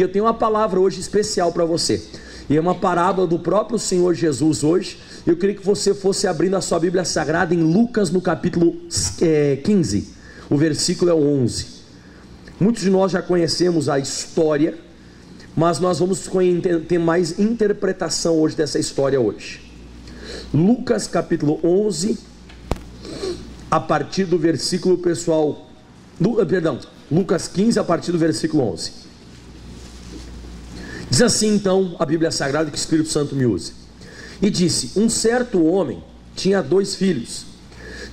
E eu tenho uma palavra hoje especial para você. E é uma parábola do próprio Senhor Jesus hoje. Eu queria que você fosse abrindo a sua Bíblia Sagrada em Lucas no capítulo é, 15. O versículo é o 11. Muitos de nós já conhecemos a história, mas nós vamos ter mais interpretação hoje dessa história hoje. Lucas capítulo 11, a partir do versículo pessoal, perdão, Lucas 15 a partir do versículo 11. Diz assim então a Bíblia Sagrada que o Espírito Santo me use. E disse: Um certo homem tinha dois filhos,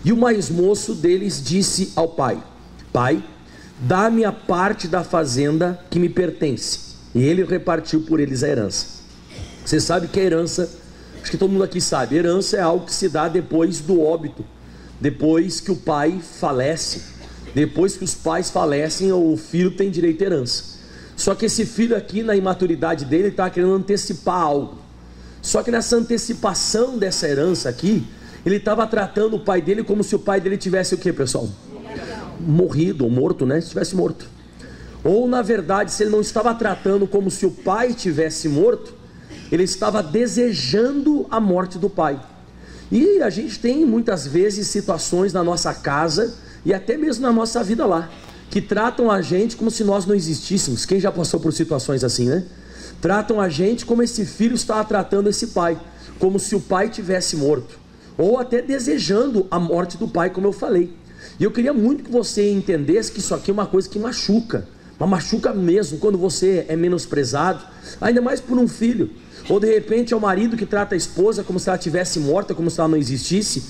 e o mais moço deles disse ao pai: Pai, dá-me a parte da fazenda que me pertence. E ele repartiu por eles a herança. Você sabe que a herança, acho que todo mundo aqui sabe, herança é algo que se dá depois do óbito, depois que o pai falece depois que os pais falecem, o filho tem direito à herança. Só que esse filho aqui, na imaturidade dele, está querendo antecipar algo. Só que nessa antecipação dessa herança aqui, ele estava tratando o pai dele como se o pai dele tivesse o que, pessoal? Morrido ou morto, né? Se tivesse morto. Ou na verdade, se ele não estava tratando como se o pai tivesse morto, ele estava desejando a morte do pai. E a gente tem muitas vezes situações na nossa casa e até mesmo na nossa vida lá, que tratam a gente como se nós não existíssemos. Quem já passou por situações assim, né? Tratam a gente como esse filho estava tratando esse pai, como se o pai tivesse morto, ou até desejando a morte do pai, como eu falei. E eu queria muito que você entendesse que isso aqui é uma coisa que machuca, mas machuca mesmo quando você é menosprezado, ainda mais por um filho. Ou de repente é o marido que trata a esposa como se ela tivesse morta, como se ela não existisse.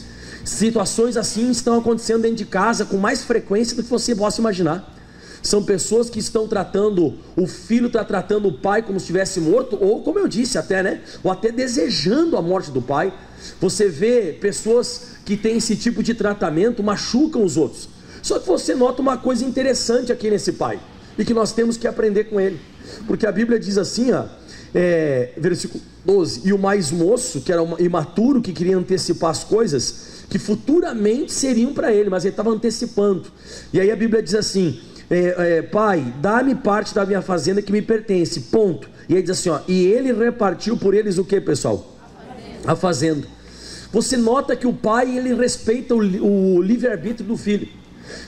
Situações assim estão acontecendo dentro de casa com mais frequência do que você possa imaginar. São pessoas que estão tratando, o filho está tratando o pai como se estivesse morto, ou como eu disse até, né? Ou até desejando a morte do pai. Você vê pessoas que têm esse tipo de tratamento, machucam os outros. Só que você nota uma coisa interessante aqui nesse pai, e que nós temos que aprender com ele. Porque a Bíblia diz assim, ó, é, versículo 12: E o mais moço, que era um imaturo, que queria antecipar as coisas, que futuramente seriam para ele, mas ele estava antecipando. E aí a Bíblia diz assim: é, é, Pai, dá-me parte da minha fazenda que me pertence. Ponto. E aí diz assim: ó, e ele repartiu por eles o que, pessoal? A fazenda. Você nota que o pai ele respeita o, o livre-arbítrio do filho.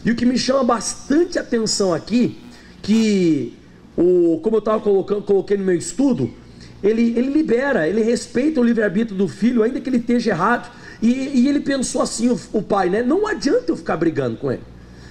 E o que me chama bastante atenção aqui, que o, como eu estava colocando, coloquei no meu estudo, ele, ele libera, ele respeita o livre-arbítrio do filho, ainda que ele esteja errado. E, e ele pensou assim, o, o, pai, né? Não adianta eu ficar brigando com ele.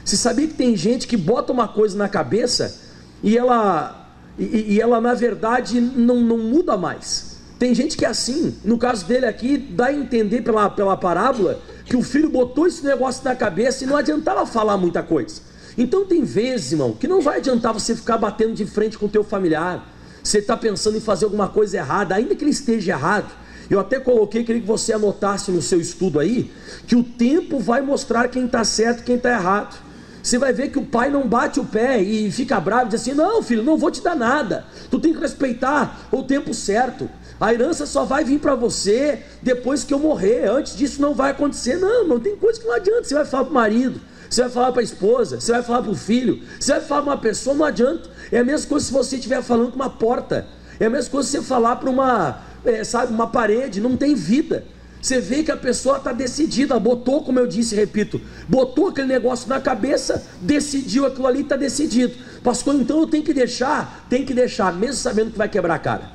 Você sabia que tem gente que bota uma coisa na cabeça e ela, e, e ela na verdade não, não muda mais. Tem gente que é assim. No caso dele aqui, dá a entender pela, pela parábola que o filho botou esse negócio na cabeça e não adiantava falar muita coisa. Então tem vezes, irmão, que não vai adiantar você ficar batendo de frente com o teu familiar. Você está pensando em fazer alguma coisa errada, ainda que ele esteja errado eu até coloquei, queria que você anotasse no seu estudo aí, que o tempo vai mostrar quem está certo e quem está errado. Você vai ver que o pai não bate o pé e fica bravo e diz assim: Não, filho, não vou te dar nada. Tu tem que respeitar o tempo certo. A herança só vai vir para você depois que eu morrer. Antes disso não vai acontecer. Não, não tem coisa que não adianta. Você vai falar para o marido, você vai falar para a esposa, você vai falar para o filho, você vai falar para uma pessoa, não adianta. É a mesma coisa se você estiver falando com uma porta. É a mesma coisa se você falar para uma, é, sabe, uma parede, não tem vida. Você vê que a pessoa está decidida, botou, como eu disse, repito, botou aquele negócio na cabeça, decidiu aquilo ali, está decidido. Pastor, então eu tenho que deixar, tem que deixar, mesmo sabendo que vai quebrar a cara,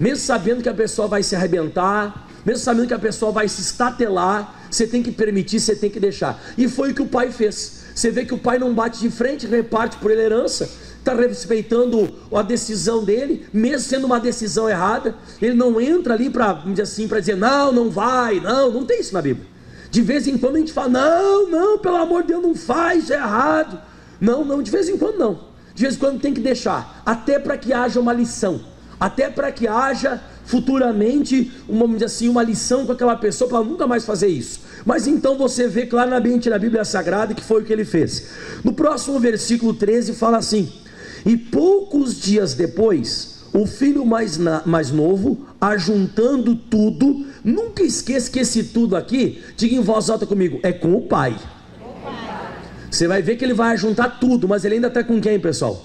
mesmo sabendo que a pessoa vai se arrebentar, mesmo sabendo que a pessoa vai se estatelar, você tem que permitir, você tem que deixar. E foi o que o pai fez. Você vê que o pai não bate de frente, reparte por herança, está respeitando a decisão dele, mesmo sendo uma decisão errada. Ele não entra ali para assim, dizer, não, não vai, não, não tem isso na Bíblia. De vez em quando a gente fala, não, não, pelo amor de Deus, não faz, é errado. Não, não, de vez em quando não. De vez em quando tem que deixar, até para que haja uma lição, até para que haja futuramente uma, assim, uma lição com aquela pessoa para nunca mais fazer isso. Mas então você vê claramente na Bíblia Sagrada que foi o que ele fez. No próximo versículo 13 fala assim: e poucos dias depois, o filho mais, na, mais novo, ajuntando tudo, nunca esqueça que esse tudo aqui, diga em voz alta comigo, é com o pai. Você vai ver que ele vai ajuntar tudo, mas ele ainda está com quem, pessoal?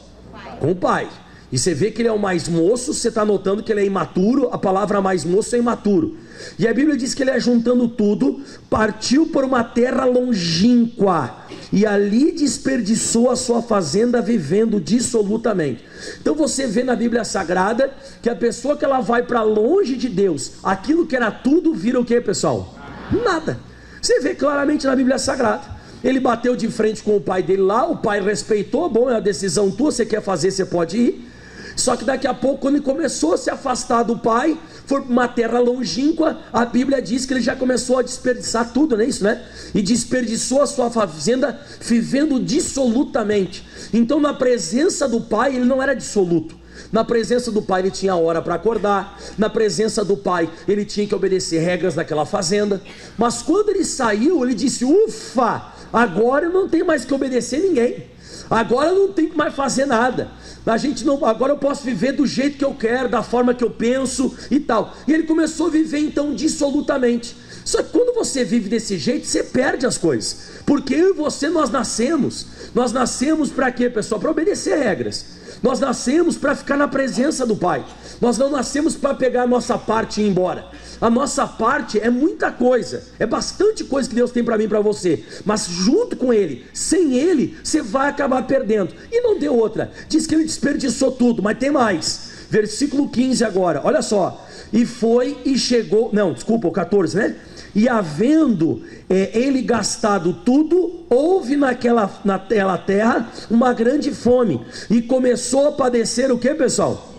Com o pai. E você vê que ele é o mais moço, você está notando que ele é imaturo, a palavra mais moço é imaturo. E a Bíblia diz que ele é juntando tudo, partiu por uma terra longínqua, e ali desperdiçou a sua fazenda vivendo dissolutamente. Então você vê na Bíblia Sagrada que a pessoa que ela vai para longe de Deus, aquilo que era tudo vira o que, pessoal? Nada. Você vê claramente na Bíblia Sagrada. Ele bateu de frente com o pai dele lá, o pai respeitou, bom, é a decisão tua, você quer fazer, você pode ir. Só que daqui a pouco, quando ele começou a se afastar do pai, foi para uma terra longínqua, a Bíblia diz que ele já começou a desperdiçar tudo, não é isso, né? E desperdiçou a sua fazenda vivendo dissolutamente. Então, na presença do pai, ele não era dissoluto. Na presença do pai, ele tinha hora para acordar. Na presença do pai, ele tinha que obedecer regras daquela fazenda. Mas quando ele saiu, ele disse: Ufa, agora eu não tenho mais que obedecer ninguém. Agora eu não tenho que mais fazer nada. A gente não, agora eu posso viver do jeito que eu quero, da forma que eu penso e tal. E ele começou a viver então dissolutamente. Só que quando você vive desse jeito, você perde as coisas. Porque eu e você nós nascemos. Nós nascemos para quê, pessoal? Para obedecer regras. Nós nascemos para ficar na presença do Pai. Nós não nascemos para pegar a nossa parte e ir embora. A nossa parte é muita coisa, é bastante coisa que Deus tem para mim e para você. Mas junto com Ele, sem Ele, você vai acabar perdendo. E não deu outra. Diz que Ele desperdiçou tudo, mas tem mais. Versículo 15 agora, olha só. E foi e chegou, não, desculpa, o 14, né? E havendo é, ele gastado tudo, houve naquela, naquela terra uma grande fome. E começou a padecer o que, pessoal?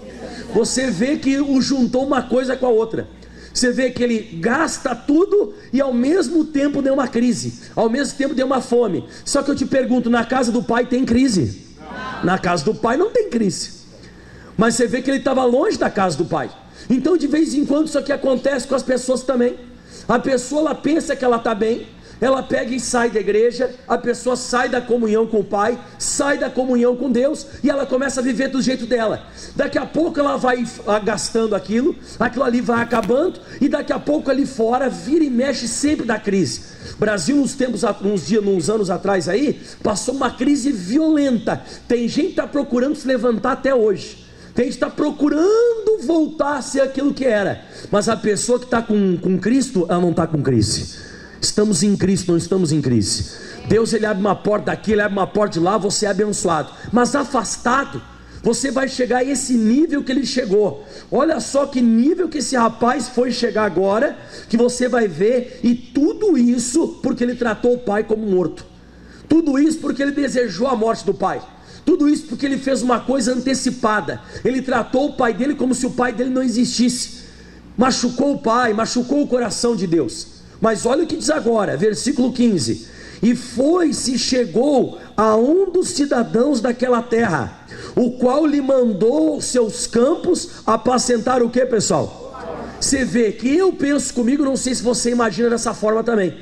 Você vê que o juntou uma coisa com a outra. Você vê que ele gasta tudo e ao mesmo tempo deu uma crise, ao mesmo tempo deu uma fome. Só que eu te pergunto: na casa do pai tem crise? Na casa do pai não tem crise. Mas você vê que ele estava longe da casa do pai. Então, de vez em quando, isso aqui acontece com as pessoas também. A pessoa ela pensa que ela está bem, ela pega e sai da igreja, a pessoa sai da comunhão com o Pai, sai da comunhão com Deus e ela começa a viver do jeito dela. Daqui a pouco ela vai gastando aquilo, aquilo ali vai acabando e daqui a pouco ali fora vira e mexe sempre da crise. Brasil, nos tempos, uns dias, uns anos atrás aí, passou uma crise violenta. Tem gente que está procurando se levantar até hoje. Tem está procurando voltar a ser aquilo que era. Mas a pessoa que está com, com Cristo, ela não está com crise. Estamos em Cristo, não estamos em crise. Deus ele abre uma porta daqui, ele abre uma porta de lá, você é abençoado. Mas afastado, você vai chegar a esse nível que ele chegou. Olha só que nível que esse rapaz foi chegar agora, que você vai ver, e tudo isso porque ele tratou o pai como morto. Tudo isso porque ele desejou a morte do pai. Tudo isso porque ele fez uma coisa antecipada. Ele tratou o pai dele como se o pai dele não existisse. Machucou o pai, machucou o coração de Deus. Mas olha o que diz agora, versículo 15: E foi-se chegou a um dos cidadãos daquela terra, o qual lhe mandou seus campos apacentar o que, pessoal? Você vê que eu penso comigo, não sei se você imagina dessa forma também.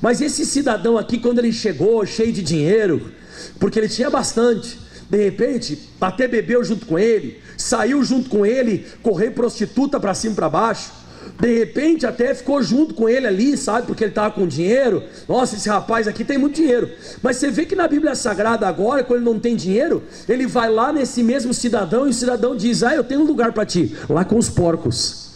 Mas esse cidadão aqui, quando ele chegou, cheio de dinheiro, porque ele tinha bastante, de repente, até bebeu junto com ele, saiu junto com ele, correr prostituta para cima e para baixo de repente até ficou junto com ele ali, sabe? Porque ele estava com dinheiro. Nossa, esse rapaz aqui tem muito dinheiro. Mas você vê que na Bíblia Sagrada agora, quando ele não tem dinheiro, ele vai lá nesse mesmo cidadão e o cidadão diz: Ah, eu tenho um lugar para ti, lá com os porcos.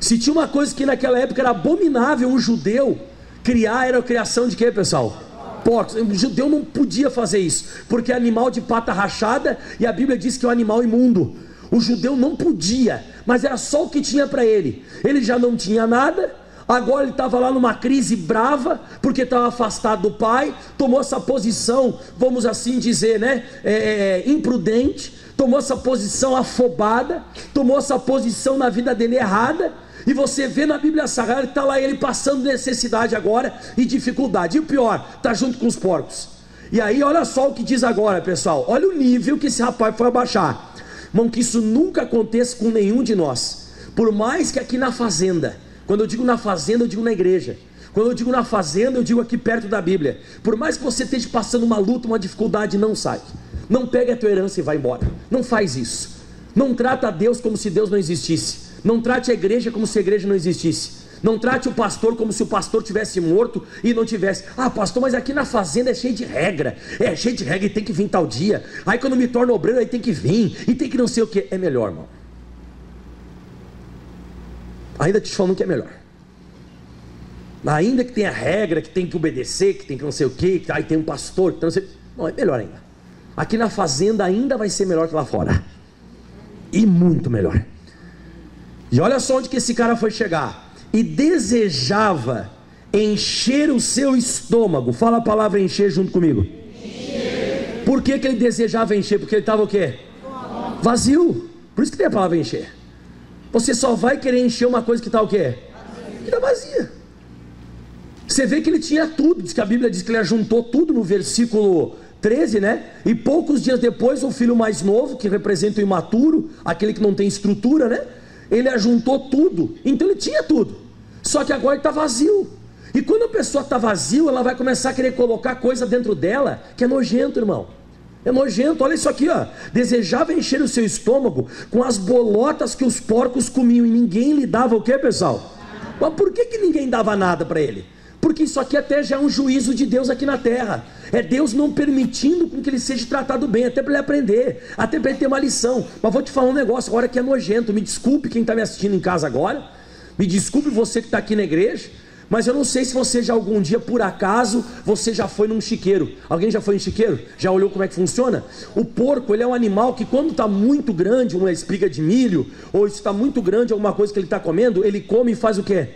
Se tinha uma coisa que naquela época era abominável um judeu criar, era a criação de quê, pessoal? Porcos. O judeu não podia fazer isso, porque é animal de pata rachada e a Bíblia diz que é um animal imundo. O judeu não podia, mas era só o que tinha para ele. Ele já não tinha nada, agora ele estava lá numa crise brava, porque estava afastado do pai, tomou essa posição, vamos assim dizer, né? É, é, é, imprudente, tomou essa posição afobada, tomou essa posição na vida dele errada. E você vê na Bíblia Sagrada que está lá ele passando necessidade agora e dificuldade. E o pior, está junto com os porcos. E aí, olha só o que diz agora, pessoal. Olha o nível que esse rapaz foi abaixar. Irmão, que isso nunca aconteça com nenhum de nós. Por mais que aqui na fazenda, quando eu digo na fazenda, eu digo na igreja. Quando eu digo na fazenda, eu digo aqui perto da Bíblia. Por mais que você esteja passando uma luta, uma dificuldade, não sai. Não pega a tua herança e vai embora. Não faz isso. Não trata a Deus como se Deus não existisse. Não trate a igreja como se a igreja não existisse. Não trate o pastor como se o pastor tivesse morto e não tivesse. Ah, pastor, mas aqui na fazenda é cheio de regra. É cheio de regra e tem que vir tal dia. Aí quando me torno obreiro, aí tem que vir. E tem que não sei o que. É melhor, irmão. Ainda te falando que é melhor. Ainda que tenha regra, que tem que obedecer, que tem que não sei o que, que aí tem um pastor, que não sei. Não, é melhor ainda. Aqui na fazenda ainda vai ser melhor que lá fora. E muito melhor. E olha só onde que esse cara foi chegar. E desejava encher o seu estômago. Fala a palavra encher junto comigo. Encher. Por que, que ele desejava encher? Porque ele estava o quê? Vazio. Por isso que tem a palavra encher. Você só vai querer encher uma coisa que está o quê? Que está vazia. Você vê que ele tinha tudo. Diz que a Bíblia diz que ele juntou tudo no versículo 13, né? E poucos dias depois, o filho mais novo, que representa o imaturo, aquele que não tem estrutura, né? Ele ajuntou tudo, então ele tinha tudo, só que agora está vazio. E quando a pessoa está vazio, ela vai começar a querer colocar coisa dentro dela que é nojento, irmão. É nojento, olha isso aqui, ó. Desejava encher o seu estômago com as bolotas que os porcos comiam e ninguém lhe dava o que, pessoal? Mas por que, que ninguém dava nada para ele? Porque isso aqui até já é um juízo de Deus aqui na terra. É Deus não permitindo que ele seja tratado bem, até para ele aprender, até para ele ter uma lição. Mas vou te falar um negócio agora que é nojento. Me desculpe quem está me assistindo em casa agora. Me desculpe você que está aqui na igreja. Mas eu não sei se você já algum dia, por acaso, você já foi num chiqueiro. Alguém já foi em chiqueiro? Já olhou como é que funciona? O porco, ele é um animal que quando está muito grande, uma espiga de milho, ou está muito grande alguma coisa que ele está comendo, ele come e faz o quê?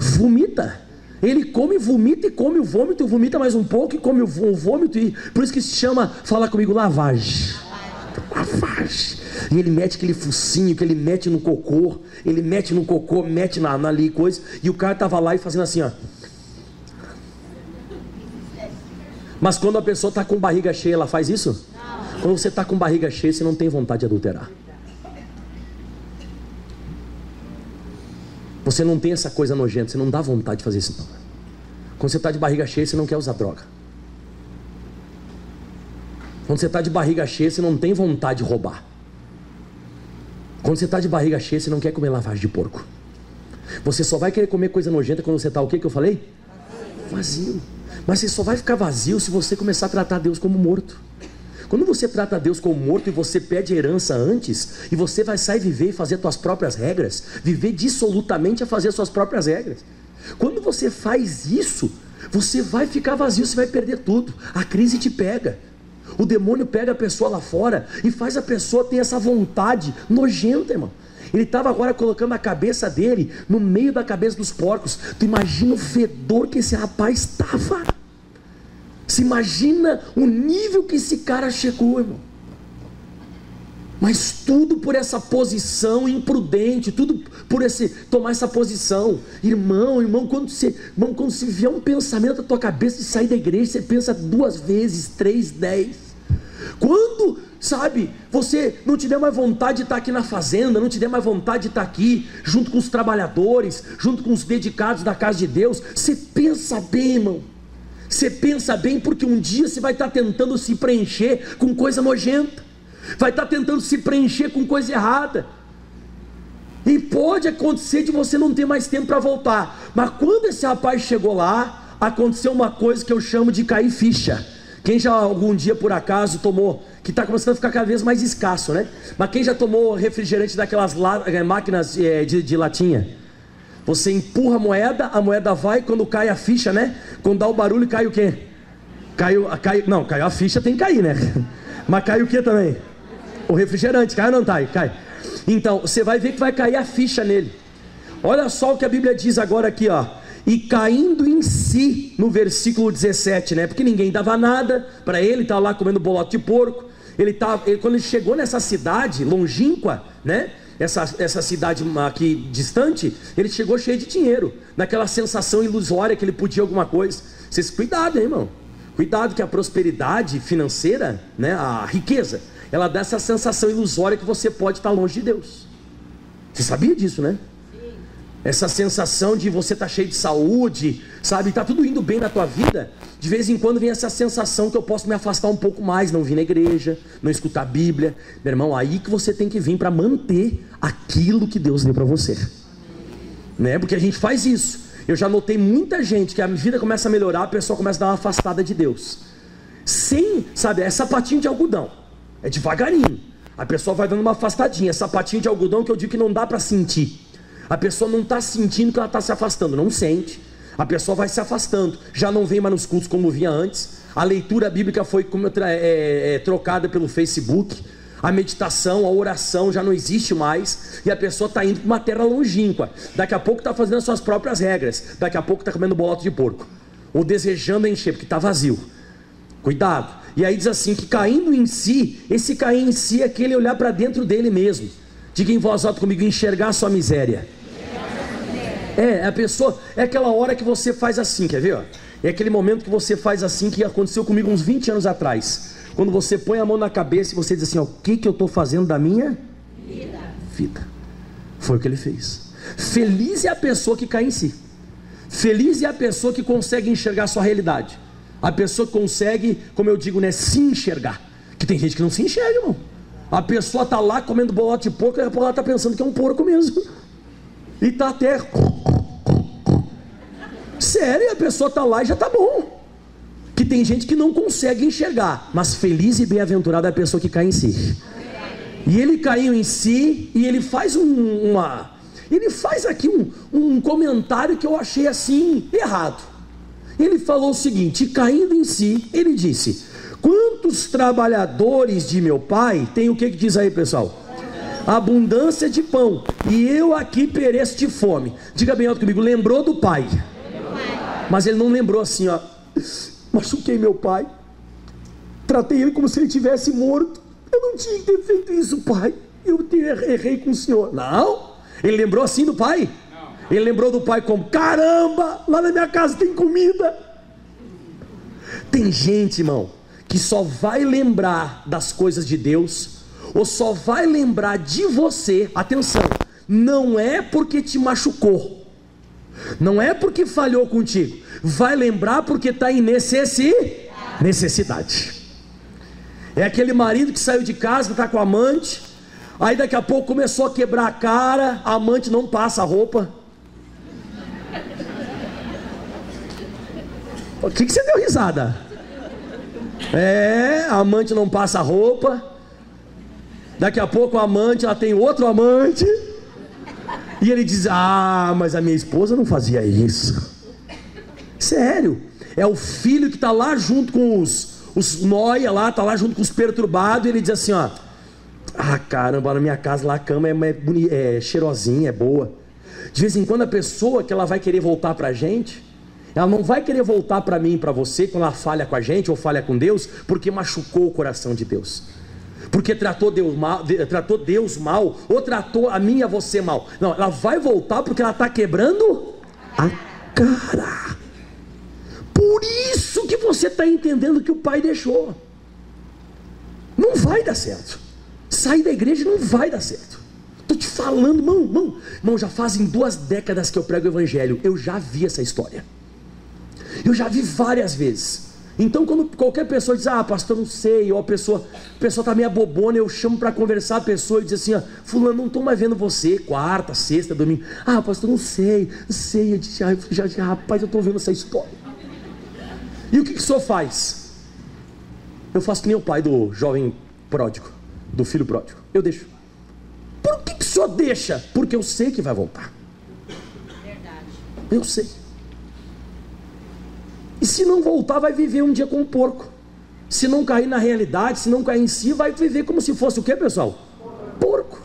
Vomita. Ele come, vomita e come o vômito, vomita mais um pouco e come o vômito. E por isso que se chama, fala comigo, lavagem. Lavagem. E ele mete aquele focinho que ele mete no cocô. Ele mete no cocô, mete na, na ali coisa. E o cara tava lá e fazendo assim, ó. Mas quando a pessoa está com barriga cheia, ela faz isso? Não. Quando você está com barriga cheia, você não tem vontade de adulterar. Você não tem essa coisa nojenta, você não dá vontade de fazer isso não. Quando você está de barriga cheia, você não quer usar droga. Quando você está de barriga cheia, você não tem vontade de roubar. Quando você está de barriga cheia, você não quer comer lavagem de porco. Você só vai querer comer coisa nojenta quando você está o que que eu falei? Vazio. Mas você só vai ficar vazio se você começar a tratar Deus como morto. Quando você trata Deus como morto e você pede herança antes, e você vai sair viver e fazer suas próprias regras, viver dissolutamente a fazer suas próprias regras. Quando você faz isso, você vai ficar vazio, você vai perder tudo. A crise te pega. O demônio pega a pessoa lá fora e faz a pessoa ter essa vontade nojenta, irmão. Ele estava agora colocando a cabeça dele no meio da cabeça dos porcos. Tu imagina o fedor que esse rapaz estava. Se imagina o nível que esse cara chegou, irmão. Mas tudo por essa posição imprudente, tudo por esse tomar essa posição. Irmão, irmão, quando você, irmão, quando se vier um pensamento da tua cabeça de sair da igreja, você pensa duas vezes, três, dez. Quando, sabe, você não te der mais vontade de estar aqui na fazenda, não te der mais vontade de estar aqui junto com os trabalhadores, junto com os dedicados da casa de Deus, você pensa bem, irmão. Você pensa bem, porque um dia você vai estar tentando se preencher com coisa nojenta, vai estar tentando se preencher com coisa errada. E pode acontecer de você não ter mais tempo para voltar. Mas quando esse rapaz chegou lá, aconteceu uma coisa que eu chamo de cair ficha. Quem já algum dia por acaso tomou, que está começando a ficar cada vez mais escasso, né? Mas quem já tomou refrigerante daquelas eh, máquinas eh, de, de latinha? Você empurra a moeda, a moeda vai, quando cai a ficha, né? Quando dá o barulho, cai o quê? Caiu, cai, não, caiu a ficha, tem que cair, né? Mas cai o que também? O refrigerante, cai ou não cai? Cai. Então, você vai ver que vai cair a ficha nele. Olha só o que a Bíblia diz agora aqui, ó. E caindo em si, no versículo 17, né? Porque ninguém dava nada para ele, tá lá comendo bolote de porco. Ele tá, ele, quando ele chegou nessa cidade longínqua, né? Essa, essa cidade aqui distante, ele chegou cheio de dinheiro, naquela sensação ilusória que ele podia alguma coisa. Vocês, cuidado, hein, irmão. Cuidado que a prosperidade financeira, né, a riqueza, ela dá essa sensação ilusória que você pode estar longe de Deus. Você sabia disso, né? Essa sensação de você tá cheio de saúde, sabe, está tudo indo bem na tua vida, de vez em quando vem essa sensação que eu posso me afastar um pouco mais, não vir na igreja, não escutar a Bíblia. Meu irmão, aí que você tem que vir para manter aquilo que Deus deu para você. né? Porque a gente faz isso. Eu já notei muita gente que a vida começa a melhorar, a pessoa começa a dar uma afastada de Deus. Sem, sabe, é sapatinho de algodão. É devagarinho. A pessoa vai dando uma afastadinha, é sapatinho de algodão que eu digo que não dá para sentir. A pessoa não está sentindo que ela está se afastando, não sente. A pessoa vai se afastando, já não vem mais nos cultos como via antes. A leitura bíblica foi é, é, trocada pelo Facebook a meditação, a oração já não existe mais, e a pessoa está indo para uma terra longínqua. Daqui a pouco está fazendo as suas próprias regras, daqui a pouco está comendo boloto de porco, ou desejando encher, porque está vazio. Cuidado. E aí diz assim: que caindo em si, esse cair em si é aquele olhar para dentro dele mesmo. Diga em voz alta comigo: enxergar a sua miséria. É, a pessoa, é aquela hora que você faz assim, quer ver? Ó? É aquele momento que você faz assim que aconteceu comigo uns 20 anos atrás. Quando você põe a mão na cabeça e você diz assim: ó, o que, que eu estou fazendo da minha vida. vida? Foi o que ele fez. Feliz é a pessoa que cai em si. Feliz é a pessoa que consegue enxergar a sua realidade. A pessoa que consegue, como eu digo, né, se enxergar. Que tem gente que não se enxerga, irmão. A pessoa está lá comendo bolote de porco e a porra está pensando que é um porco mesmo. E está até. Sério, a pessoa está lá e já está bom que tem gente que não consegue enxergar, mas feliz e bem-aventurada é a pessoa que cai em si. E ele caiu em si e ele faz um, uma, ele faz aqui um, um comentário que eu achei assim errado. Ele falou o seguinte: caindo em si, ele disse: Quantos trabalhadores de meu pai tem o que, que diz aí, pessoal? Abundância de pão, e eu aqui pereço de fome. Diga bem alto comigo: lembrou do pai, mas ele não lembrou assim, ó machuquei meu pai, tratei ele como se ele tivesse morto. Eu não tinha que ter feito isso, pai. Eu errei com o senhor. Não. Ele lembrou assim do pai? Ele lembrou do pai como: caramba, lá na minha casa tem comida. Tem gente, irmão, que só vai lembrar das coisas de Deus, ou só vai lembrar de você. Atenção, não é porque te machucou não é porque falhou contigo, vai lembrar porque está em necessidade. necessidade. É aquele marido que saiu de casa, está com a amante, aí daqui a pouco começou a quebrar a cara, a amante não passa a roupa. O que, que você deu risada? É, a amante não passa a roupa. Daqui a pouco a amante, ela tem outro amante. E ele diz: Ah, mas a minha esposa não fazia isso. Sério. É o filho que está lá junto com os, os noia lá, está lá junto com os perturbados. E ele diz assim: Ó, ah, caramba, na minha casa lá a cama é, é, é cheirosinha, é boa. De vez em quando a pessoa que ela vai querer voltar para a gente, ela não vai querer voltar para mim, para você, quando ela falha com a gente ou falha com Deus, porque machucou o coração de Deus porque tratou Deus mal, tratou Deus mal, ou tratou a mim e a você mal. Não, ela vai voltar porque ela está quebrando a cara. Por isso que você está entendendo que o pai deixou. Não vai dar certo. Sair da igreja não vai dar certo. Estou te falando, irmão, irmão, irmão, já fazem duas décadas que eu prego o evangelho. Eu já vi essa história. Eu já vi várias vezes. Então, quando qualquer pessoa diz, ah, pastor, não sei, ou a pessoa, a pessoa está meio bobona, eu chamo para conversar a pessoa e diz assim, ó, fulano, não estou mais vendo você, quarta, sexta, domingo. Ah, pastor, não sei, não sei. Eu disse, ah, já, já, rapaz, eu estou vendo essa história. E o que, que o senhor faz? Eu faço que nem o pai do jovem pródigo, do filho pródigo. Eu deixo. Por que, que o senhor deixa? Porque eu sei que vai voltar. Verdade. Eu sei. E se não voltar, vai viver um dia com o porco. Se não cair na realidade, se não cair em si, vai viver como se fosse o que, pessoal? Porco.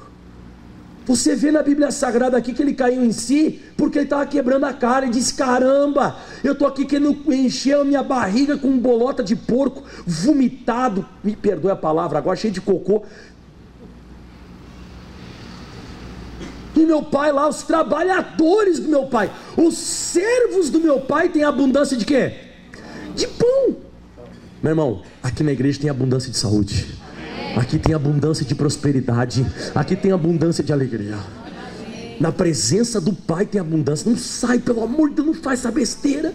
Você vê na Bíblia Sagrada aqui que ele caiu em si porque ele estava quebrando a cara e disse: Caramba, eu estou aqui querendo encher a minha barriga com bolota de porco vomitado. Me perdoe a palavra, agora cheio de cocô. E meu pai lá, os trabalhadores do meu pai, os servos do meu pai têm abundância de quê? De pão. Meu irmão, aqui na igreja tem abundância de saúde. Aqui tem abundância de prosperidade. Aqui tem abundância de alegria. Na presença do Pai tem abundância. Não sai, pelo amor de Deus, não faz essa besteira.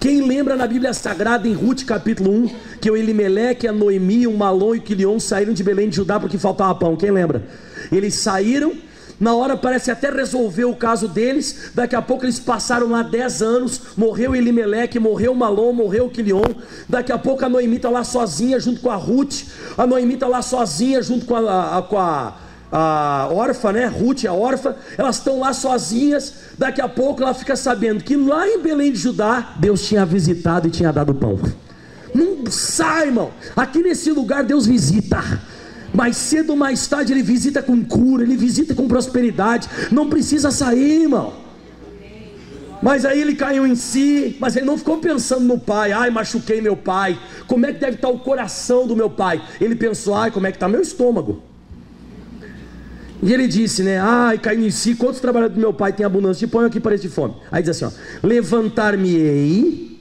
Quem lembra na Bíblia Sagrada, em Ruth capítulo 1, que o Elimeleque, a Noemi, o Malon e o Quilion saíram de Belém de Judá porque faltava pão? Quem lembra? Eles saíram Na hora parece até resolver o caso deles. Daqui a pouco eles passaram lá 10 anos. Morreu Elimeleque, morreu Malom, morreu Quilion. Daqui a pouco a Noemi está lá sozinha junto com a Ruth. A Noemi está lá sozinha junto com a, a, com a, a órfã, né? Ruth, a órfã. Elas estão lá sozinhas. Daqui a pouco ela fica sabendo que lá em Belém de Judá, Deus tinha visitado e tinha dado pão. Não sai, irmão. Aqui nesse lugar Deus visita. Mais cedo ou mais tarde ele visita com cura, ele visita com prosperidade. Não precisa sair, irmão. Mas aí ele caiu em si, mas ele não ficou pensando no pai. Ai, machuquei meu pai. Como é que deve estar o coração do meu pai? Ele pensou, ai, como é que está meu estômago? E ele disse, né? Ai, caiu em si. Quantos trabalhadores do meu pai têm abundância de pão aqui parece de fome? Aí diz assim: ó, levantar-me-ei,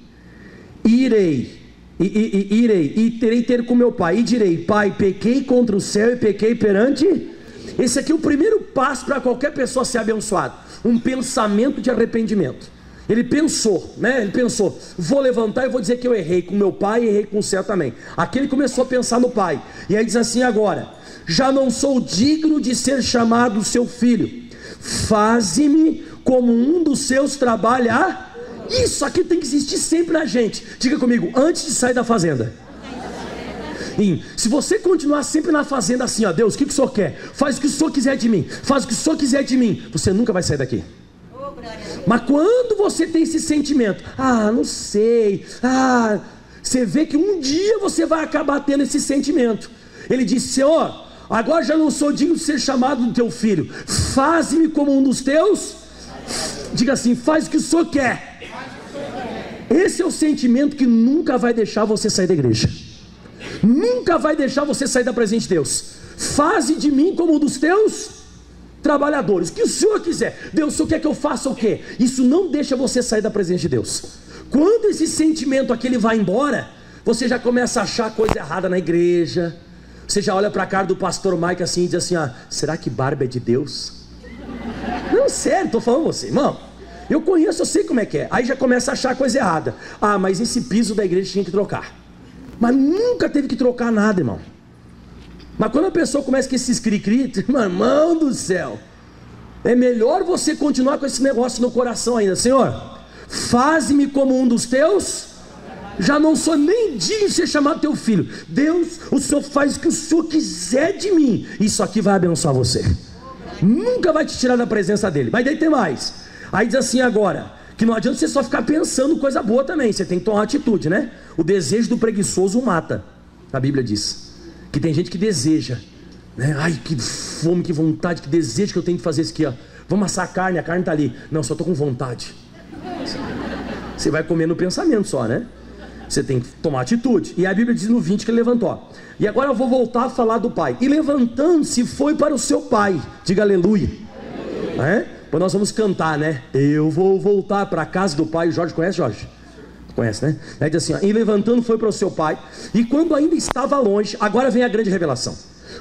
irei e, e, e, irei, e terei ter com meu pai, e direi: Pai, pequei contra o céu e pequei perante. Esse aqui é o primeiro passo para qualquer pessoa ser abençoada: um pensamento de arrependimento. Ele pensou, né? Ele pensou: vou levantar e vou dizer que eu errei com meu pai e errei com o céu também. Aqui ele começou a pensar no pai, e aí diz assim: agora, já não sou digno de ser chamado seu filho, faze-me como um dos seus trabalhadores isso aqui tem que existir sempre na gente. Diga comigo, antes de sair da fazenda. se você continuar sempre na fazenda assim, ó, Deus, o que, que o Senhor quer? Faz o que o Senhor quiser de mim, faz o que o Senhor quiser de mim, você nunca vai sair daqui. Mas quando você tem esse sentimento, ah, não sei, ah, você vê que um dia você vai acabar tendo esse sentimento. Ele disse: Senhor, agora já não sou digno de ser chamado do teu filho, faz-me como um dos teus. Diga assim: faz o que o Senhor quer esse é o sentimento que nunca vai deixar você sair da igreja. Nunca vai deixar você sair da presença de Deus. Faze de mim como um dos teus trabalhadores. O que o Senhor quiser. Deus, o Senhor quer que eu faça o quê? Isso não deixa você sair da presença de Deus. Quando esse sentimento aquele vai embora, você já começa a achar coisa errada na igreja. Você já olha para a cara do pastor Mike assim e diz assim: ah, será que barba é de Deus? Não, sério, estou falando você, irmão. Eu conheço, eu sei como é que é. Aí já começa a achar coisa errada. Ah, mas esse piso da igreja tinha que trocar. Mas nunca teve que trocar nada, irmão. Mas quando a pessoa começa com esses cri-cri, irmão do céu, é melhor você continuar com esse negócio no coração ainda. Senhor, faze-me como um dos teus. Já não sou nem digno de ser chamado teu filho. Deus, o Senhor faz o que o Senhor quiser de mim. Isso aqui vai abençoar você. Nunca vai te tirar da presença dele. Mas daí tem mais. Aí diz assim agora, que não adianta você só ficar pensando coisa boa também, você tem que tomar atitude, né? O desejo do preguiçoso mata, a Bíblia diz. Que tem gente que deseja, né? Ai, que fome, que vontade, que desejo que eu tenho de fazer isso aqui, ó. Vamos assar a carne, a carne está ali. Não, só estou com vontade. Você vai comer no pensamento só, né? Você tem que tomar atitude. E a Bíblia diz no 20 que ele levantou. E agora eu vou voltar a falar do pai. E levantando-se foi para o seu pai. Diga aleluia. aleluia. É? Pois nós vamos cantar, né? Eu vou voltar para a casa do pai. Jorge conhece, Jorge? Conhece, né? Aí diz assim: ó, e levantando foi para o seu pai, e quando ainda estava longe, agora vem a grande revelação.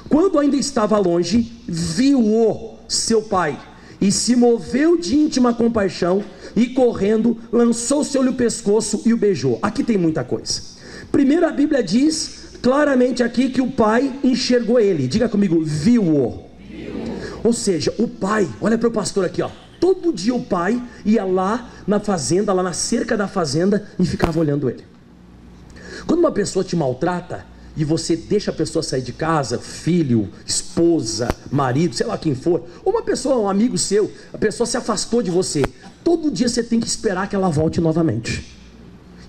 Quando ainda estava longe, viu-o seu pai, e se moveu de íntima compaixão, e correndo, lançou seu-lhe o pescoço e o beijou. Aqui tem muita coisa. Primeiro a Bíblia diz claramente aqui que o pai enxergou ele. Diga comigo, viu-o. Ou seja, o pai, olha para o pastor aqui, ó. Todo dia o pai ia lá na fazenda, lá na cerca da fazenda e ficava olhando ele. Quando uma pessoa te maltrata e você deixa a pessoa sair de casa, filho, esposa, marido, sei lá quem for, ou uma pessoa, um amigo seu, a pessoa se afastou de você, todo dia você tem que esperar que ela volte novamente.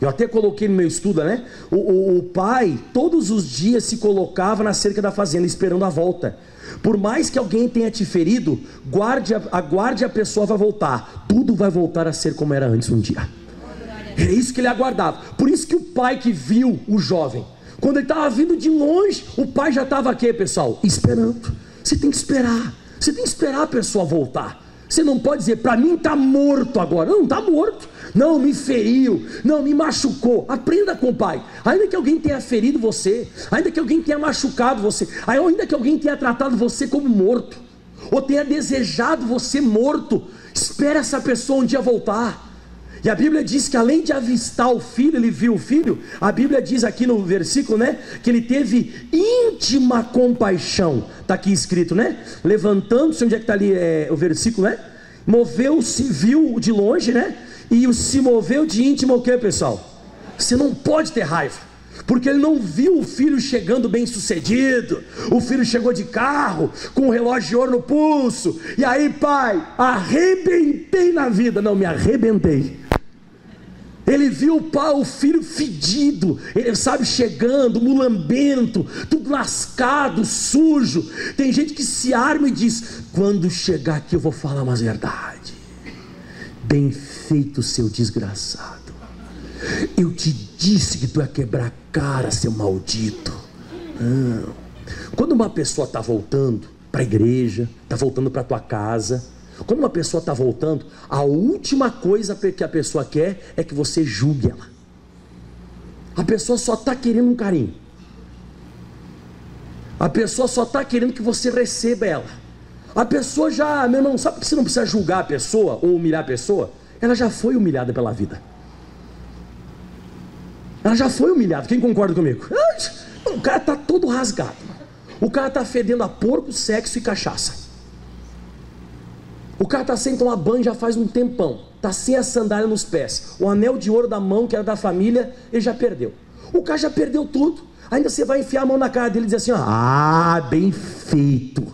Eu até coloquei no meu estudo, né? O, o, o pai, todos os dias, se colocava na cerca da fazenda, esperando a volta. Por mais que alguém tenha te ferido, guarde, aguarde a pessoa vai voltar. Tudo vai voltar a ser como era antes um dia. É isso que ele aguardava. Por isso que o pai que viu o jovem, quando ele estava vindo de longe, o pai já estava aqui, pessoal, esperando. Você tem que esperar. Você tem que esperar a pessoa voltar. Você não pode dizer, para mim está morto agora. Não, está morto não me feriu, não me machucou. Aprenda com o pai. Ainda que alguém tenha ferido você, ainda que alguém tenha machucado você, ainda que alguém tenha tratado você como morto, ou tenha desejado você morto, espere essa pessoa um dia voltar. E a Bíblia diz que além de avistar o filho, ele viu o filho. A Bíblia diz aqui no versículo, né, que ele teve íntima compaixão. Está aqui escrito, né? Levantando-se, onde é que está ali é, o versículo, né? Moveu-se, viu de longe, né? E se moveu de íntimo o que, pessoal? Você não pode ter raiva porque ele não viu o filho chegando bem sucedido. O filho chegou de carro, com um relógio de ouro no pulso. E aí, pai, arrebentei na vida. Não, me arrebentei. Ele viu o pai, o filho fedido, ele sabe, chegando, mulambento, tudo lascado, sujo. Tem gente que se arma e diz: quando chegar aqui eu vou falar umas verdade. Bem seu desgraçado. Eu te disse que tu ia quebrar a cara, seu maldito. Não. Quando uma pessoa está voltando para a igreja, está voltando para tua casa, quando uma pessoa está voltando, a última coisa que a pessoa quer é que você julgue ela. A pessoa só está querendo um carinho. A pessoa só está querendo que você receba ela. A pessoa já, meu irmão, sabe que você não precisa julgar a pessoa ou humilhar a pessoa? Ela já foi humilhada pela vida. Ela já foi humilhada. Quem concorda comigo? O cara está todo rasgado. O cara está fedendo a porco, sexo e cachaça. O cara está sem tomar banho já faz um tempão. Está sem a sandália nos pés. O anel de ouro da mão, que era da família, ele já perdeu. O cara já perdeu tudo. Ainda você vai enfiar a mão na cara dele e dizer assim: ó, Ah, bem feito.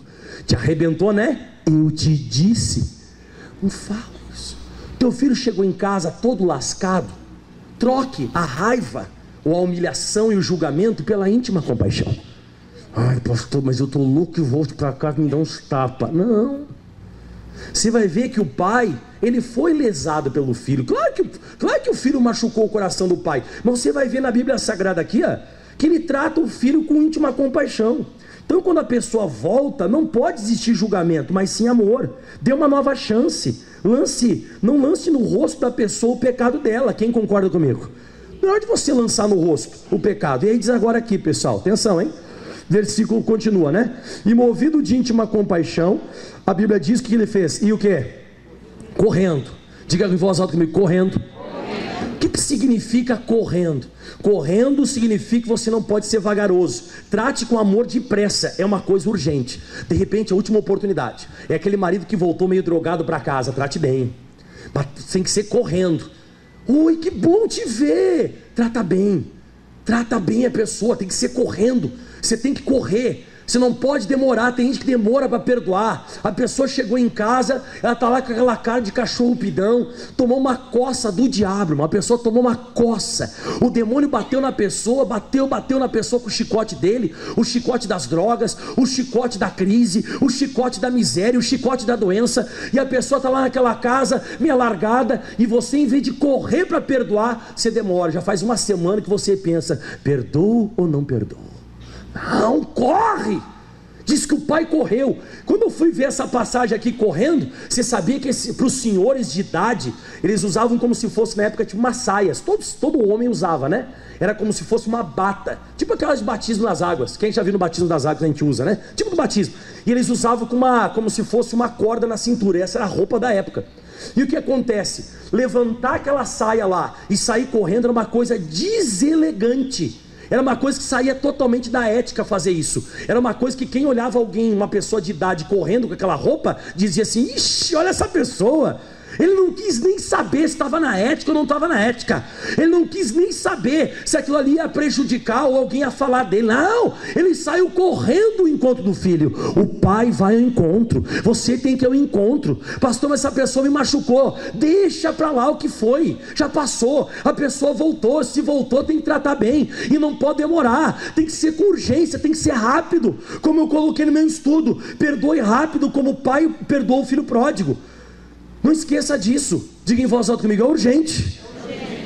Te arrebentou, né? Eu te disse. Não fala. Teu filho chegou em casa todo lascado Troque a raiva, ou a humilhação e o julgamento pela íntima compaixão. Ai, pastor, mas eu estou louco e volto para cá me dá uns tapas. Não. Você vai ver que o pai, ele foi lesado pelo filho. Claro que, claro que o filho machucou o coração do pai. Mas você vai ver na Bíblia Sagrada aqui, ó, que ele trata o filho com íntima compaixão. Então, quando a pessoa volta, não pode existir julgamento, mas sim amor. Dê uma nova chance. Lance, não lance no rosto da pessoa o pecado dela. Quem concorda comigo? Não é de você lançar no rosto o pecado. E aí diz agora aqui, pessoal, atenção, hein? Versículo continua, né? E movido de íntima compaixão, a Bíblia diz que ele fez. E o que? Correndo. Diga em voz alta comigo, correndo que, que significa correndo? Correndo significa que você não pode ser vagaroso. Trate com amor depressa, é uma coisa urgente. De repente, a última oportunidade. É aquele marido que voltou meio drogado para casa, trate bem. Mas tem que ser correndo. Oi, que bom te ver. Trata bem. Trata bem a pessoa, tem que ser correndo. Você tem que correr. Você não pode demorar, tem gente que demora para perdoar. A pessoa chegou em casa, ela está lá com aquela cara de cachorro pidão, tomou uma coça do diabo, uma pessoa tomou uma coça. O demônio bateu na pessoa, bateu, bateu na pessoa com o chicote dele, o chicote das drogas, o chicote da crise, o chicote da miséria, o chicote da doença, e a pessoa está lá naquela casa, meio largada, e você, em vez de correr para perdoar, você demora. Já faz uma semana que você pensa: perdoo ou não perdoo? Não, corre! Diz que o pai correu. Quando eu fui ver essa passagem aqui correndo, você sabia que para os senhores de idade, eles usavam como se fosse na época tipo umas saias. Todo homem usava, né? Era como se fosse uma bata. Tipo aquelas de batismo nas águas. Quem já viu no batismo das águas a gente usa, né? Tipo do batismo. E eles usavam com uma, como se fosse uma corda na cintura. Essa era a roupa da época. E o que acontece? Levantar aquela saia lá e sair correndo era uma coisa deselegante. Era uma coisa que saía totalmente da ética fazer isso. Era uma coisa que quem olhava alguém, uma pessoa de idade correndo com aquela roupa, dizia assim: Ixi, olha essa pessoa. Ele não quis nem saber se estava na ética ou não estava na ética. Ele não quis nem saber se aquilo ali ia prejudicar ou alguém ia falar dele. Não, ele saiu correndo ao encontro do filho. O pai vai ao encontro. Você tem que ir ao encontro. Pastor, mas essa pessoa me machucou. Deixa para lá o que foi. Já passou. A pessoa voltou. Se voltou, tem que tratar bem. E não pode demorar. Tem que ser com urgência, tem que ser rápido. Como eu coloquei no meu estudo. Perdoe rápido, como o pai perdoou o filho pródigo. Não esqueça disso. Diga em voz alta comigo, é urgente.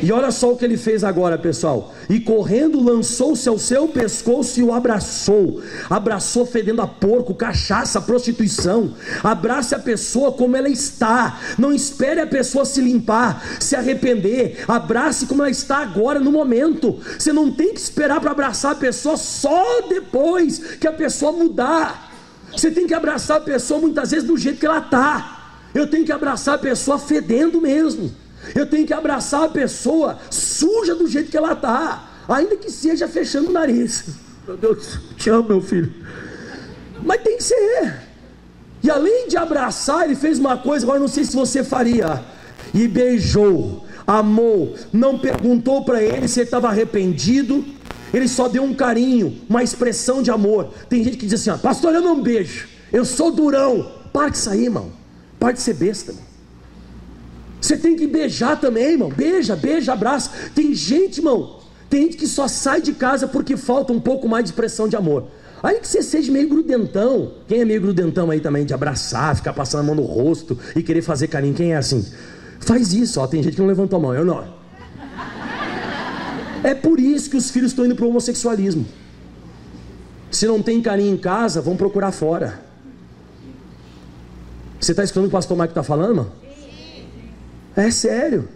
E olha só o que ele fez agora, pessoal. E correndo, lançou-se ao seu pescoço e o abraçou. Abraçou fedendo a porco, cachaça, prostituição. Abrace a pessoa como ela está. Não espere a pessoa se limpar, se arrepender. Abrace como ela está agora, no momento. Você não tem que esperar para abraçar a pessoa só depois que a pessoa mudar. Você tem que abraçar a pessoa muitas vezes do jeito que ela está. Eu tenho que abraçar a pessoa fedendo mesmo. Eu tenho que abraçar a pessoa suja do jeito que ela está, ainda que seja fechando o nariz. Meu Deus, te amo, meu filho. Mas tem que ser. E além de abraçar, ele fez uma coisa, agora não sei se você faria. E beijou, amou, não perguntou para ele se ele estava arrependido, ele só deu um carinho, uma expressão de amor. Tem gente que diz assim: ó, Pastor, eu não beijo, eu sou durão. Para de sair, irmão. Para de ser besta. Você tem que beijar também, irmão. Beija, beija, abraça. Tem gente, irmão, tem gente que só sai de casa porque falta um pouco mais de expressão de amor. Aí que você seja meio grudentão. Quem é meio grudentão aí também, de abraçar, ficar passando a mão no rosto e querer fazer carinho? Quem é assim? Faz isso, ó. Tem gente que não levantou a mão, eu não. É por isso que os filhos estão indo para o homossexualismo. Se não tem carinho em casa, vão procurar fora. Você está escutando o pastor Mike está falando, mano? É sério.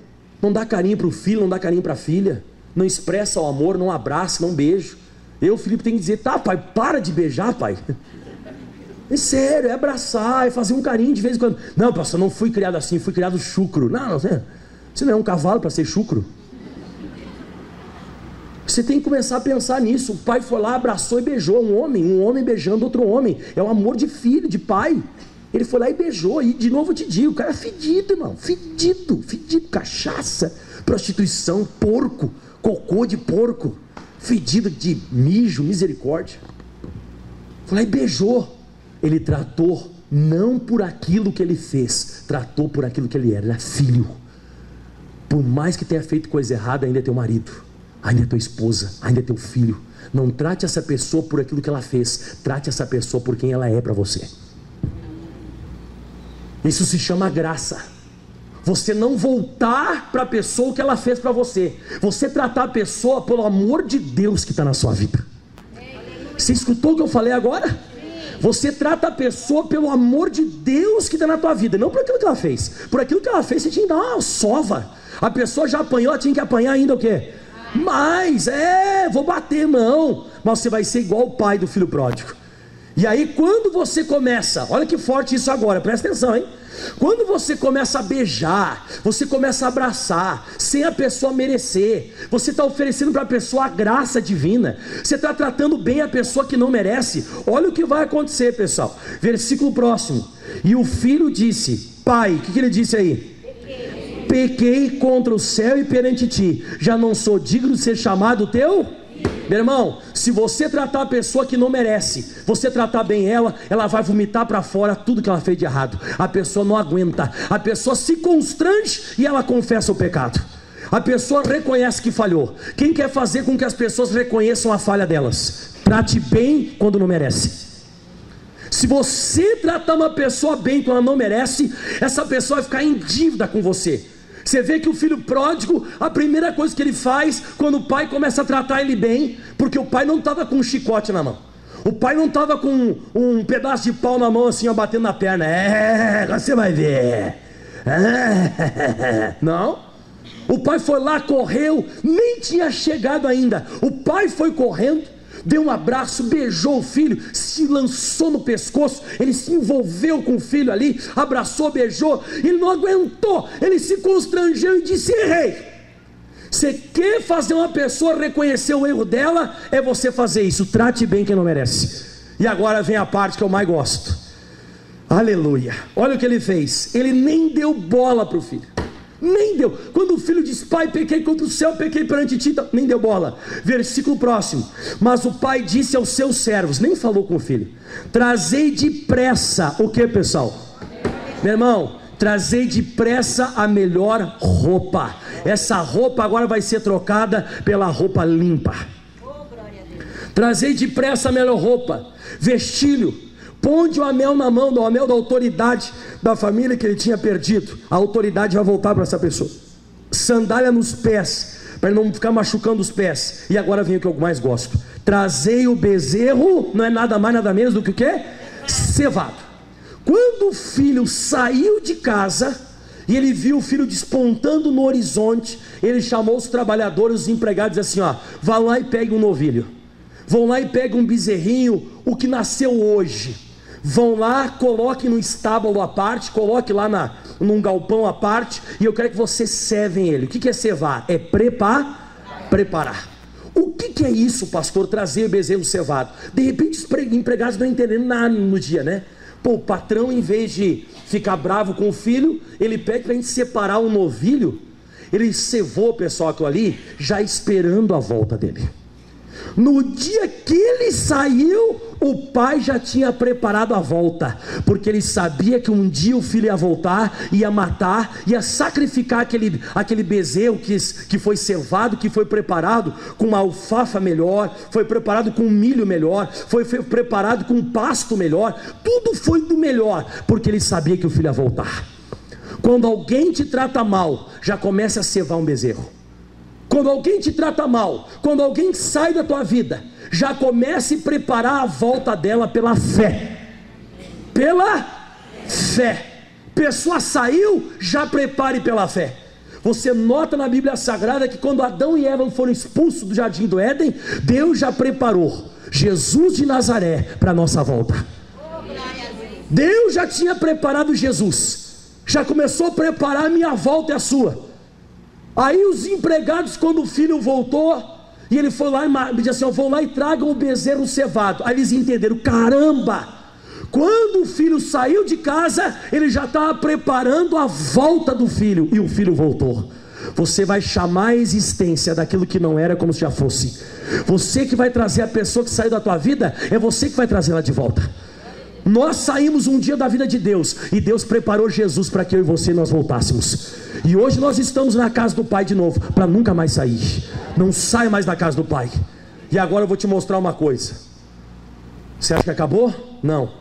Não dá carinho para o filho, não dá carinho para a filha. Não expressa o amor, não abraça, não beijo. Eu, Felipe, tenho que dizer: tá, pai, para de beijar, pai. É sério, é abraçar, é fazer um carinho de vez em quando. Não, pastor, não fui criado assim, fui criado chucro. Não, não, você, você não é um cavalo para ser chucro. Você tem que começar a pensar nisso. O pai foi lá, abraçou e beijou um homem, um homem beijando outro homem. É o amor de filho, de pai. Ele foi lá e beijou. E de novo te digo, o cara é fedido, irmão. Fedido, fedido. Cachaça, prostituição, porco, cocô de porco, fedido de mijo, misericórdia. Foi lá e beijou. Ele tratou não por aquilo que ele fez, tratou por aquilo que ele era. Ele é filho. Por mais que tenha feito coisa errada, ainda é teu marido ainda é tua esposa, ainda é teu filho. Não trate essa pessoa por aquilo que ela fez, trate essa pessoa por quem ela é para você. Isso se chama graça. Você não voltar para a pessoa o que ela fez para você, você tratar a pessoa pelo amor de Deus que está na sua vida. Você escutou o que eu falei agora? Você trata a pessoa pelo amor de Deus que está na tua vida, não por aquilo que ela fez. Por aquilo que ela fez, você tinha que dar uma sova. A pessoa já apanhou, tinha que apanhar ainda o quê? Mas, é, vou bater mão. Mas você vai ser igual o pai do filho pródigo. E aí, quando você começa, olha que forte isso agora, presta atenção, hein? Quando você começa a beijar, você começa a abraçar, sem a pessoa merecer, você está oferecendo para a pessoa a graça divina, você está tratando bem a pessoa que não merece. Olha o que vai acontecer, pessoal. Versículo próximo. E o filho disse: Pai, o que, que ele disse aí? pequei contra o céu e perante ti, já não sou digno de ser chamado teu? Meu irmão, se você tratar a pessoa que não merece, você tratar bem ela, ela vai vomitar para fora tudo que ela fez de errado. A pessoa não aguenta, a pessoa se constrange e ela confessa o pecado. A pessoa reconhece que falhou. Quem quer fazer com que as pessoas reconheçam a falha delas? Trate bem quando não merece. Se você tratar uma pessoa bem quando ela não merece, essa pessoa vai ficar em dívida com você. Você vê que o filho pródigo, a primeira coisa que ele faz quando o pai começa a tratar ele bem, porque o pai não estava com um chicote na mão. O pai não estava com um, um, pedaço de pau na mão assim, ó, batendo na perna. É, você vai ver. É. Não. O pai foi lá, correu, nem tinha chegado ainda. O pai foi correndo, deu um abraço, beijou o filho, se lançou no pescoço, ele se envolveu com o filho ali, abraçou, beijou, ele não aguentou, ele se constrangeu e disse: Errei. Você quer fazer uma pessoa reconhecer o erro dela? É você fazer isso. Trate bem quem não merece. E agora vem a parte que eu mais gosto. Aleluia. Olha o que ele fez. Ele nem deu bola para o filho. Nem deu. Quando o filho diz, pai, pequei contra o céu, pequei perante ti, tá, nem deu bola. Versículo próximo. Mas o pai disse aos seus servos, nem falou com o filho: Trazei depressa, o que pessoal? Meu irmão, trazei depressa a melhor roupa. Essa roupa agora vai ser trocada pela roupa limpa. Trazei depressa a melhor roupa, vestilho Ponde o anel na mão, o anel da autoridade da família que ele tinha perdido. A autoridade vai voltar para essa pessoa. Sandália nos pés, para ele não ficar machucando os pés. E agora vem o que eu mais gosto: trazei o bezerro, não é nada mais, nada menos do que o que? Cevado. Quando o filho saiu de casa, e ele viu o filho despontando no horizonte, ele chamou os trabalhadores, os empregados, assim: ó, vá lá e pegue um novilho. Vão lá e pegam um bezerrinho, o que nasceu hoje vão lá, coloque no estábulo à parte, coloque lá na, num galpão à parte, e eu quero que vocês servem ele. O que é cevar? É preparar. Preparar. O que, que, é isso, pastor? Trazer bezerro cevado. De repente, os empregados não entendendo nada no dia, né? Pô, o patrão, em vez de ficar bravo com o filho, ele pede para a gente separar um novilho. Ele cevou, pessoal, aquilo ali, já esperando a volta dele. No dia que ele saiu, o pai já tinha preparado a volta, porque ele sabia que um dia o filho ia voltar, ia matar, ia sacrificar aquele, aquele bezerro que, que foi cevado, que foi preparado com uma alfafa melhor, foi preparado com milho melhor, foi, foi preparado com pasto melhor, tudo foi do melhor, porque ele sabia que o filho ia voltar. Quando alguém te trata mal, já começa a cevar um bezerro. Quando alguém te trata mal, quando alguém sai da tua vida, já comece a preparar a volta dela pela fé. Pela fé. Pessoa saiu, já prepare pela fé. Você nota na Bíblia Sagrada que quando Adão e Eva foram expulsos do jardim do Éden, Deus já preparou Jesus de Nazaré para a nossa volta. Deus já tinha preparado Jesus, já começou a preparar a minha volta e a sua. Aí os empregados, quando o filho voltou, e ele foi lá e disse assim: Eu vou lá e tragam o bezerro cevado. Aí eles entenderam: caramba! Quando o filho saiu de casa, ele já estava preparando a volta do filho, e o filho voltou. Você vai chamar a existência daquilo que não era como se já fosse. Você que vai trazer a pessoa que saiu da tua vida, é você que vai trazê-la de volta. Nós saímos um dia da vida de Deus e Deus preparou Jesus para que eu e você nós voltássemos. E hoje nós estamos na casa do Pai de novo, para nunca mais sair. Não sai mais da casa do Pai. E agora eu vou te mostrar uma coisa. Você acha que acabou? Não.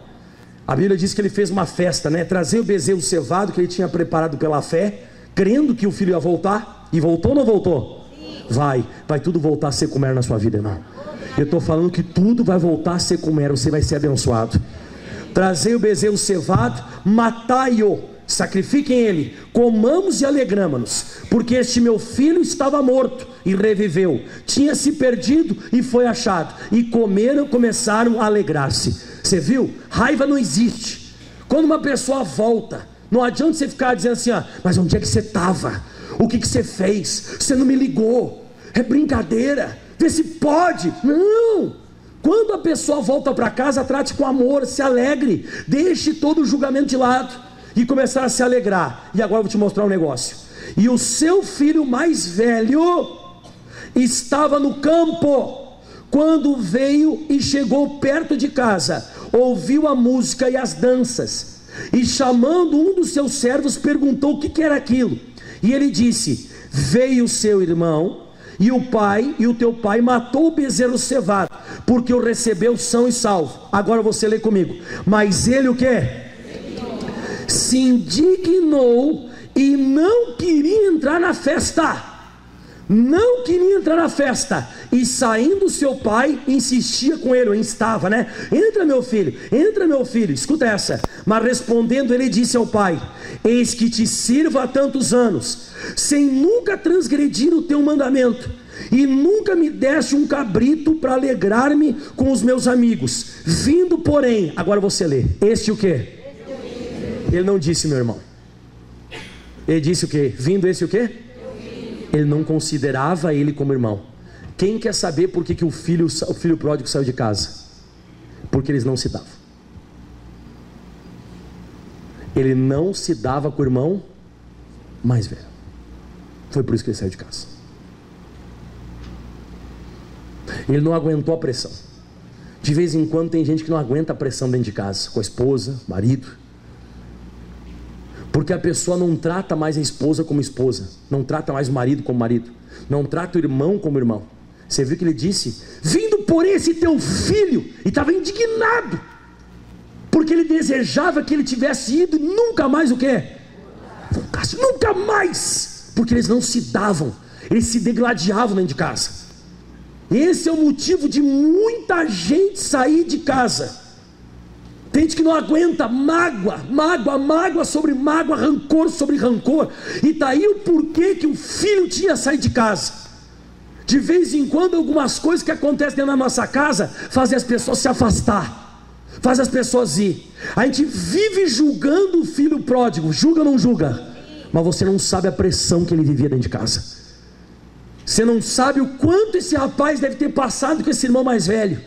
A Bíblia diz que ele fez uma festa, né? Trazer o bezerro cevado que ele tinha preparado pela fé, crendo que o filho ia voltar. E voltou ou não voltou? Vai, vai tudo voltar a ser como era na sua vida, irmão. Eu estou falando que tudo vai voltar a ser como era, você vai ser abençoado. Trazei o bezerro cevado, matai-o, sacrifiquem ele, comamos e alegramos-nos, porque este meu filho estava morto e reviveu, tinha se perdido e foi achado, e comeram, começaram a alegrar-se. Você viu? Raiva não existe. Quando uma pessoa volta, não adianta você ficar dizendo assim, ah, mas onde é que você estava? O que, que você fez? Você não me ligou? É brincadeira. Vê se pode. Não. Quando a pessoa volta para casa, trate com amor, se alegre, deixe todo o julgamento de lado e começar a se alegrar. E agora eu vou te mostrar um negócio. E o seu filho mais velho estava no campo quando veio e chegou perto de casa, ouviu a música e as danças, e chamando um dos seus servos, perguntou o que, era aquilo. E ele disse: Veio seu irmão e o pai e o teu pai matou o bezerro cevado, porque o recebeu são e salvo. Agora você lê comigo. Mas ele o que? Se indignou e não queria entrar na festa. Não queria entrar na festa. E saindo seu pai, insistia com ele, ou instava, né? Entra, meu filho, entra, meu filho. Escuta essa. Mas respondendo, ele disse ao pai: Eis que te sirvo há tantos anos, sem nunca transgredir o teu mandamento, e nunca me deste um cabrito para alegrar-me com os meus amigos. Vindo, porém, agora você lê. Este o que? Ele não disse, meu irmão. Ele disse o que? Vindo esse o que? Ele não considerava ele como irmão. Quem quer saber por que, que o, filho, o filho pródigo saiu de casa? Porque eles não se davam. Ele não se dava com o irmão mais velho. Foi por isso que ele saiu de casa. Ele não aguentou a pressão. De vez em quando tem gente que não aguenta a pressão dentro de casa, com a esposa, marido. Porque a pessoa não trata mais a esposa como esposa, não trata mais o marido como marido, não trata o irmão como irmão. Você viu que ele disse: Vindo por esse teu filho, e estava indignado, porque ele desejava que ele tivesse ido e nunca mais o que? Voltasse, nunca mais, porque eles não se davam, eles se degladiavam dentro de casa. Esse é o motivo de muita gente sair de casa. Tem gente que não aguenta mágoa, mágoa, mágoa sobre mágoa, rancor sobre rancor. E daí o porquê que o filho tinha saído de casa. De vez em quando, algumas coisas que acontecem dentro da nossa casa fazem as pessoas se afastar. faz as pessoas ir. A gente vive julgando o filho pródigo, julga ou não julga? Mas você não sabe a pressão que ele vivia dentro de casa. Você não sabe o quanto esse rapaz deve ter passado com esse irmão mais velho.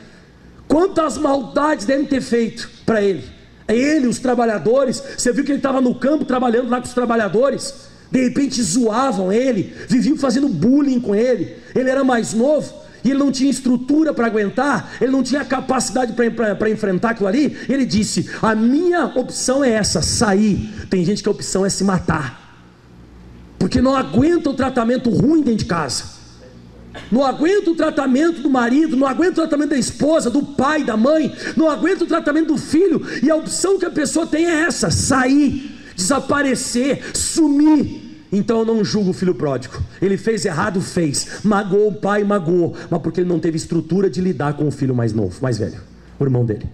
Quantas maldades devem ter feito para ele. Ele, os trabalhadores. Você viu que ele estava no campo trabalhando lá com os trabalhadores. De repente zoavam ele, viviam fazendo bullying com ele. Ele era mais novo e ele não tinha estrutura para aguentar, ele não tinha capacidade para enfrentar aquilo ali. Ele disse: A minha opção é essa, sair. Tem gente que a opção é se matar, porque não aguenta o tratamento ruim dentro de casa. Não aguenta o tratamento do marido, não aguenta o tratamento da esposa, do pai, da mãe, não aguenta o tratamento do filho, e a opção que a pessoa tem é essa: sair, desaparecer, sumir. Então eu não julgo o filho pródigo. Ele fez errado, fez. Magoou o pai, magoou. Mas porque ele não teve estrutura de lidar com o filho mais novo, mais velho, o irmão dele.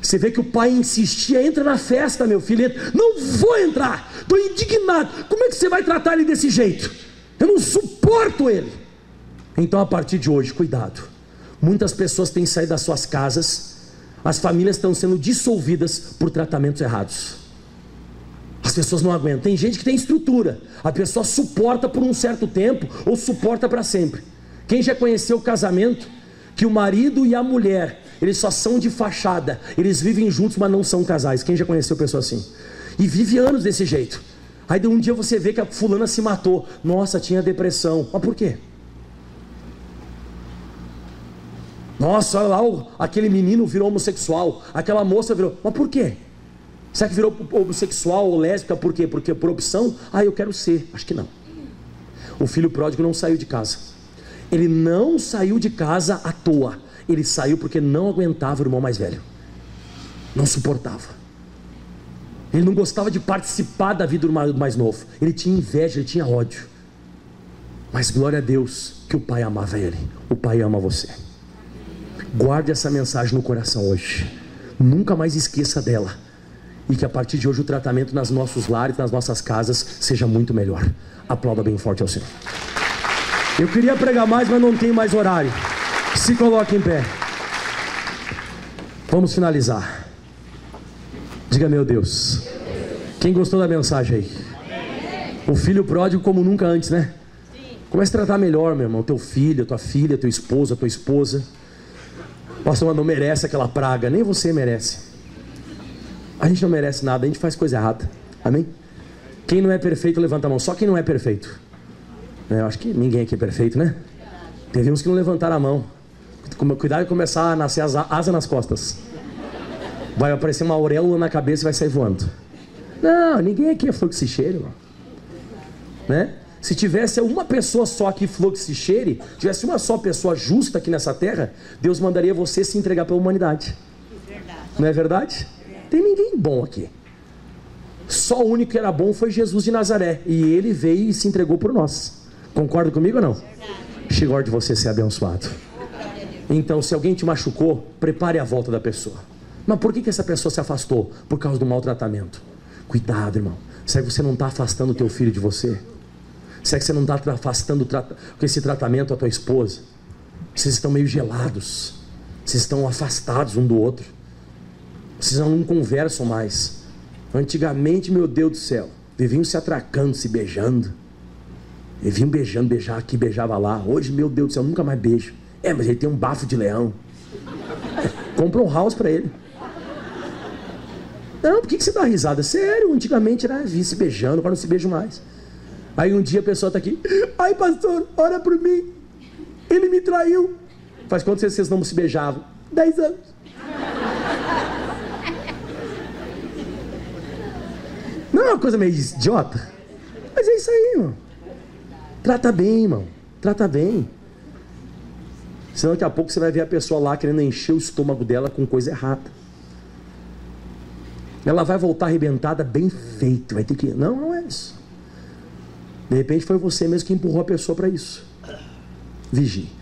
Você vê que o pai insistia, entra na festa, meu filho. Entra. Não vou entrar, estou indignado. Como é que você vai tratar ele desse jeito? Eu não suporto ele. Então a partir de hoje, cuidado. Muitas pessoas têm saído das suas casas, as famílias estão sendo dissolvidas por tratamentos errados. As pessoas não aguentam. Tem gente que tem estrutura. A pessoa suporta por um certo tempo ou suporta para sempre. Quem já conheceu o casamento que o marido e a mulher, eles só são de fachada. Eles vivem juntos, mas não são casais. Quem já conheceu pessoa assim? E vive anos desse jeito. Aí de um dia você vê que a fulana se matou. Nossa, tinha depressão. Mas por quê? Nossa, lá, aquele menino virou homossexual, aquela moça virou. Mas por quê? Será que virou homossexual ou lésbica por quê? Porque por opção? Ah, eu quero ser. Acho que não. O filho pródigo não saiu de casa. Ele não saiu de casa à toa. Ele saiu porque não aguentava o irmão mais velho. Não suportava. Ele não gostava de participar da vida do mais novo. Ele tinha inveja, ele tinha ódio. Mas glória a Deus que o pai amava ele. O pai ama você. Guarde essa mensagem no coração hoje. Nunca mais esqueça dela e que a partir de hoje o tratamento nas nossos lares, nas nossas casas, seja muito melhor. Aplauda bem forte ao Senhor. Eu queria pregar mais, mas não tem mais horário. Se coloque em pé. Vamos finalizar. Diga, meu Deus. Quem gostou da mensagem aí? O filho pródigo como nunca antes, né? Comece a tratar melhor, meu irmão. Teu filho, tua filha, tua esposa, tua esposa. Pastor, não merece aquela praga. Nem você merece. A gente não merece nada, a gente faz coisa errada. Amém? Quem não é perfeito, levanta a mão. Só quem não é perfeito. É, eu acho que ninguém aqui é perfeito, né? Teve uns que não levantaram a mão. Cuidado de começar a nascer as asas nas costas. Vai aparecer uma auréola na cabeça e vai sair voando. Não, ninguém aqui é fluxicheiro. Né? Se tivesse uma pessoa só aqui fluxicheire, tivesse uma só pessoa justa aqui nessa terra, Deus mandaria você se entregar para a humanidade. Verdade. Não é verdade? tem ninguém bom aqui. Só o único que era bom foi Jesus de Nazaré. E ele veio e se entregou por nós. Concorda comigo ou não? Chegou de você ser abençoado. Então, se alguém te machucou, prepare a volta da pessoa. Mas por que, que essa pessoa se afastou? Por causa do maltratamento. Cuidado, irmão. Que você não está afastando o teu filho de você? Será que você não está afastando com esse tratamento a tua esposa? Vocês estão meio gelados. Vocês estão afastados um do outro. Vocês não conversam mais. Antigamente, meu Deus do céu, viviam se atracando, se beijando. Viviam beijando, beijar aqui, beijava lá. Hoje, meu Deus do céu, nunca mais beijo. É, mas ele tem um bafo de leão. Compra um house para ele. Não, por que, que você dá risada? Sério, antigamente era se beijando, agora não se beijo mais. Aí um dia a pessoa está aqui, ai pastor, ora por mim. Ele me traiu. Faz quanto vocês não se beijavam? Dez anos. Não é uma coisa meio idiota? Mas é isso aí, irmão. Trata bem, irmão. Trata bem. Senão daqui a pouco você vai ver a pessoa lá querendo encher o estômago dela com coisa errada. Ela vai voltar arrebentada, bem feito. Vai ter que. Não, não é isso. De repente foi você mesmo que empurrou a pessoa para isso. Vigie.